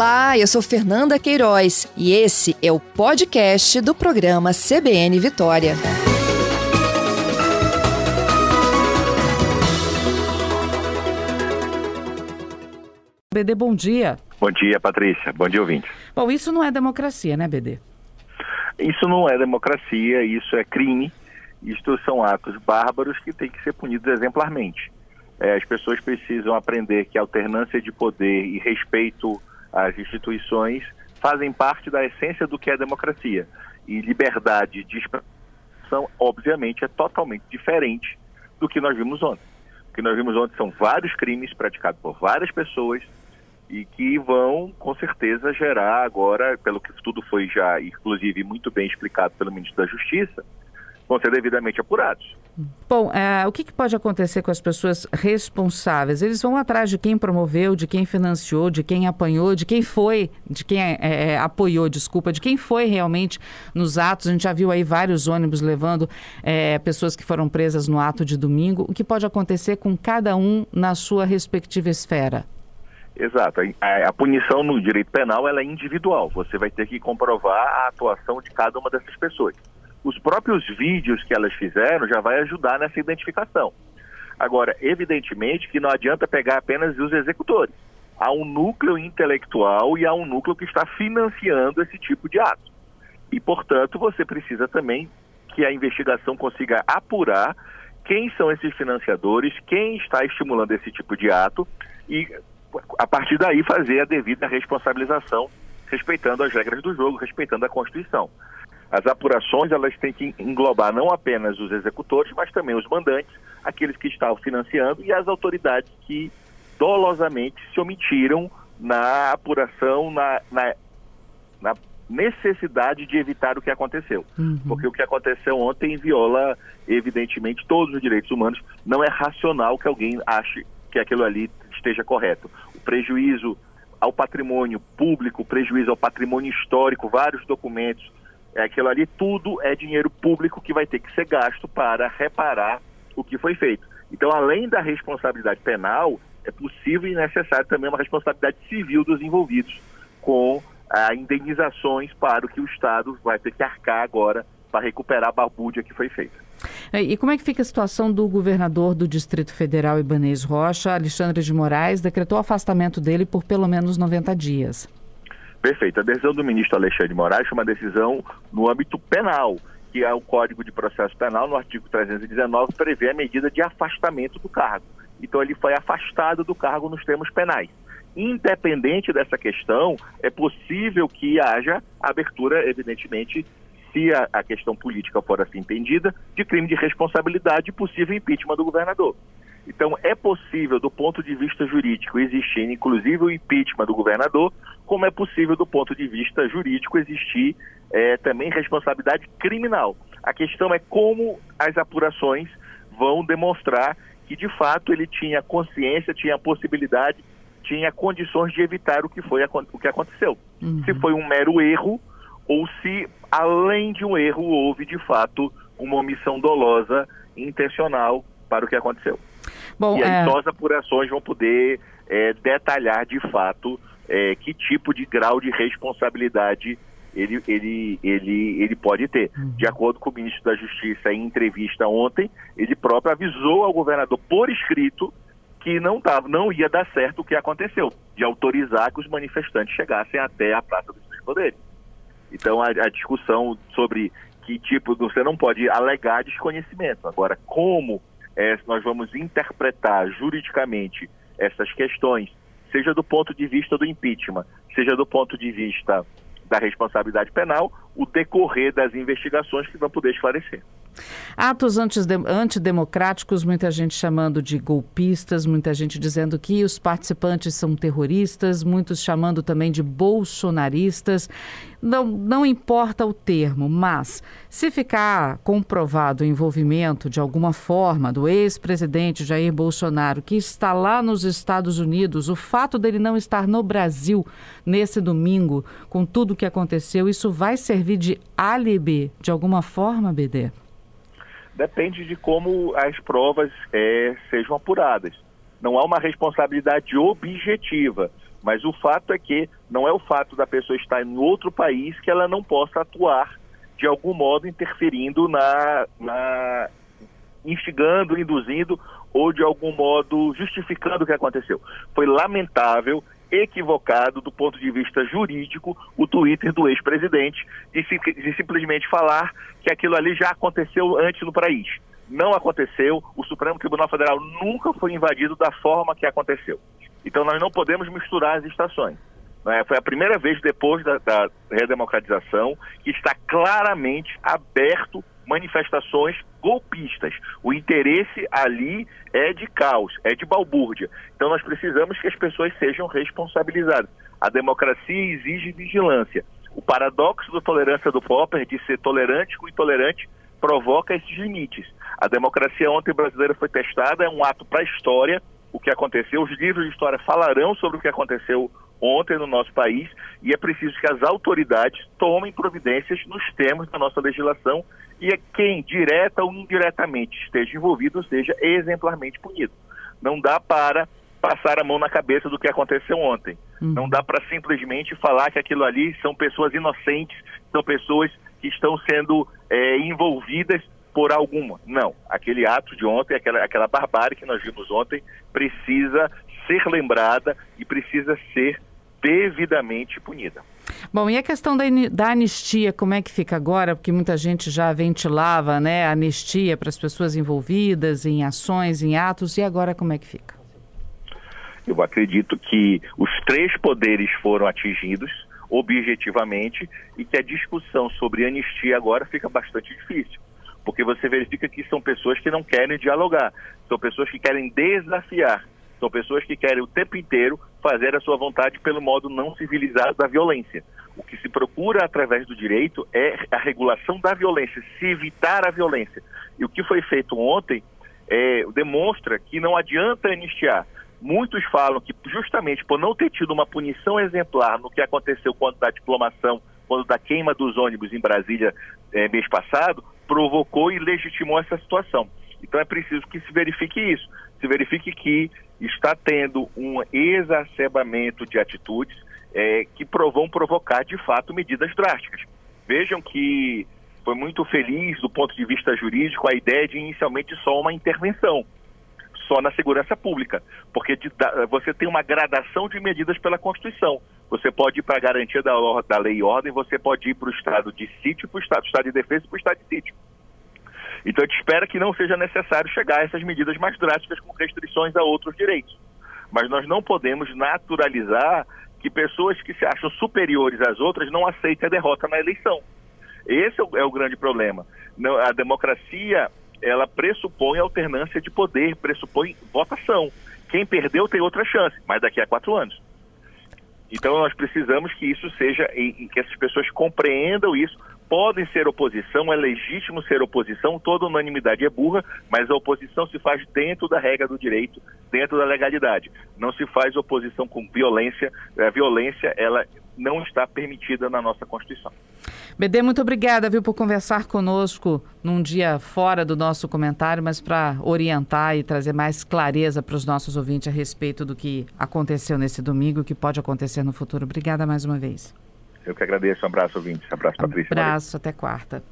Olá, eu sou Fernanda Queiroz e esse é o podcast do programa CBN Vitória. BD, bom dia. Bom dia, Patrícia. Bom dia, ouvinte. Bom, isso não é democracia, né, BD? Isso não é democracia, isso é crime. Isto são atos bárbaros que têm que ser punidos exemplarmente. É, as pessoas precisam aprender que alternância de poder e respeito às instituições fazem parte da essência do que é democracia. E liberdade de expressão, obviamente, é totalmente diferente do que nós vimos ontem. O que nós vimos ontem são vários crimes praticados por várias pessoas e que vão, com certeza, gerar agora, pelo que tudo foi já, inclusive, muito bem explicado pelo ministro da Justiça, vão ser devidamente apurados. Bom, é, o que, que, pode acontecer com as pessoas responsáveis? Eles vão atrás de quem promoveu, de quem financiou, de quem apanhou, de quem foi, de quem é, é, apoiou, desculpa, de quem foi realmente nos atos. A gente já viu aí vários ônibus levando é, pessoas que foram presas no ato de domingo. O que pode acontecer com cada um na sua respectiva esfera? Exato. A, a, punição no direito penal ela é individual. Você vai ter que comprovar a atuação de cada uma dessas pessoas. Os próprios vídeos que elas fizeram já vai ajudar nessa identificação. Agora, evidentemente que não adianta pegar apenas os executores. Há um núcleo intelectual e há um núcleo que está financiando esse tipo de ato. E, portanto, você precisa também que a investigação consiga apurar quem são esses financiadores, quem está estimulando esse tipo de ato e a partir daí fazer a devida responsabilização, respeitando as regras do jogo, respeitando a Constituição. As apurações elas têm que englobar não apenas os executores, mas também os mandantes, aqueles que estavam financiando e as autoridades que dolosamente se omitiram na apuração, na, na, na necessidade de evitar o que aconteceu. Uhum. Porque o que aconteceu ontem viola, evidentemente, todos os direitos humanos. Não é racional que alguém ache que aquilo ali esteja correto. O prejuízo ao patrimônio público, prejuízo ao patrimônio histórico, vários documentos, é aquilo ali, tudo é dinheiro público que vai ter que ser gasto para reparar o que foi feito. Então, além da responsabilidade penal, é possível e necessário também uma responsabilidade civil dos envolvidos, com ah, indenizações para o que o Estado vai ter que arcar agora para recuperar a barbúdia que foi feita. É, e como é que fica a situação do governador do Distrito Federal, Ibanez Rocha, Alexandre de Moraes, decretou o afastamento dele por pelo menos 90 dias? Perfeito. A decisão do ministro Alexandre de Moraes foi uma decisão no âmbito penal, que é o Código de Processo Penal, no artigo 319, prevê a medida de afastamento do cargo. Então ele foi afastado do cargo nos termos penais. Independente dessa questão, é possível que haja abertura, evidentemente, se a, a questão política for assim entendida, de crime de responsabilidade e possível impeachment do governador. Então, é possível, do ponto de vista jurídico, existir inclusive o impeachment do governador, como é possível, do ponto de vista jurídico, existir é, também responsabilidade criminal. A questão é como as apurações vão demonstrar que, de fato, ele tinha consciência, tinha possibilidade, tinha condições de evitar o que foi o que aconteceu. Uhum. Se foi um mero erro ou se, além de um erro, houve, de fato, uma omissão dolosa intencional para o que aconteceu. Bom, e aí é... só as apurações vão poder é, detalhar de fato é, que tipo de grau de responsabilidade ele, ele, ele, ele pode ter. Uhum. De acordo com o ministro da Justiça, em entrevista ontem, ele próprio avisou ao governador por escrito que não, tava, não ia dar certo o que aconteceu, de autorizar que os manifestantes chegassem até a Praça dos Três Poderes. Então, a, a discussão sobre que tipo, você não pode alegar desconhecimento. Agora, como é, nós vamos interpretar juridicamente essas questões, seja do ponto de vista do impeachment, seja do ponto de vista da responsabilidade penal, o decorrer das investigações que vão poder esclarecer. Atos antidemocráticos, muita gente chamando de golpistas, muita gente dizendo que os participantes são terroristas, muitos chamando também de bolsonaristas. Não, não importa o termo, mas se ficar comprovado o envolvimento de alguma forma do ex-presidente Jair Bolsonaro, que está lá nos Estados Unidos, o fato dele não estar no Brasil nesse domingo, com tudo o que aconteceu, isso vai servir de álibi de alguma forma, BD? Depende de como as provas é, sejam apuradas. Não há uma responsabilidade objetiva. Mas o fato é que não é o fato da pessoa estar em outro país que ela não possa atuar de algum modo interferindo na, na instigando, induzindo ou de algum modo justificando o que aconteceu. Foi lamentável, equivocado do ponto de vista jurídico o Twitter do ex-presidente de, de, simplesmente falar que aquilo ali já aconteceu antes no país. Não aconteceu, o Supremo Tribunal Federal nunca foi invadido da forma que aconteceu. Então nós não podemos misturar as estações. Né? Foi a primeira vez depois da, da redemocratização que está claramente aberto manifestações golpistas. O interesse ali é de caos, é de balbúrdia. Então nós precisamos que as pessoas sejam responsabilizadas. A democracia exige vigilância. O paradoxo da tolerância do Popper de ser tolerante com intolerante provoca esses limites. A democracia ontem brasileira foi testada, é um ato para a história, o que aconteceu. Os livros de história falarão sobre o que aconteceu ontem no nosso país e é preciso que as autoridades tomem providências nos termos da nossa legislação e quem, direta ou indiretamente, esteja envolvido seja exemplarmente punido. Não dá para passar a mão na cabeça do que aconteceu ontem. Uhum. Não dá para simplesmente falar que aquilo ali são pessoas inocentes, são pessoas que estão sendo é, envolvidas por alguma. Não. Aquele ato de ontem, aquela, aquela barbárie que nós vimos ontem, precisa ser lembrada e precisa ser devidamente punida. Bom, e a questão da, da, anistia, como é que fica agora? Porque muita gente já ventilava né, a anistia para as pessoas envolvidas em ações, em atos, e agora como é que fica? Eu acredito que os três poderes foram atingidos objetivamente e que a discussão sobre anistia agora fica bastante difícil. Porque você verifica que são pessoas que não querem dialogar, são pessoas que querem desafiar são pessoas que querem o tempo inteiro fazer a sua vontade pelo modo não civilizado da violência. O que se procura através do direito é a regulação da violência, se evitar a violência. E o que foi feito ontem é, demonstra que não adianta anistiar. Muitos falam que justamente por não ter tido uma punição exemplar no que aconteceu quando da diplomação, quando da queima dos ônibus em Brasília é, mês passado, provocou e legitimou essa situação. Então é preciso que se verifique isso, se verifique que está tendo um exacerbamento de atitudes é, que vão provocar, de fato, medidas drásticas. Vejam que foi muito feliz, do ponto de vista jurídico, a ideia de inicialmente só uma intervenção, só na segurança pública, porque de, da, você tem uma gradação de medidas pela Constituição. Você pode ir para a garantia da, da lei e ordem, você pode ir para o estado de sítio, para o estado, estado de defesa e para o estado de sítio. Então a gente espera que não seja necessário chegar a essas medidas mais drásticas com restrições a outros direitos. Mas nós não podemos naturalizar que pessoas que se acham superiores às outras não aceitem a derrota na eleição. Esse é o, é grande problema. A democracia ela pressupõe alternância de poder, pressupõe votação. Quem perdeu tem outra chance, mas daqui a quatro anos. Então nós precisamos que isso seja, que essas pessoas compreendam isso, podem ser oposição, é legítimo ser oposição, toda unanimidade é burra, mas a oposição se faz dentro da regra do direito, dentro da legalidade. Não se faz oposição com violência. A violência, ela não está permitida na nossa Constituição. BD, muito obrigada, viu, por conversar conosco num dia fora do nosso comentário, mas para orientar e trazer mais clareza para os nossos ouvintes a respeito do que aconteceu nesse domingo e o que pode acontecer no futuro. Obrigada mais uma vez. Eu que agradeço. Um abraço, ouvinte. Um abraço, Patrícia. Um abraço, até quarta.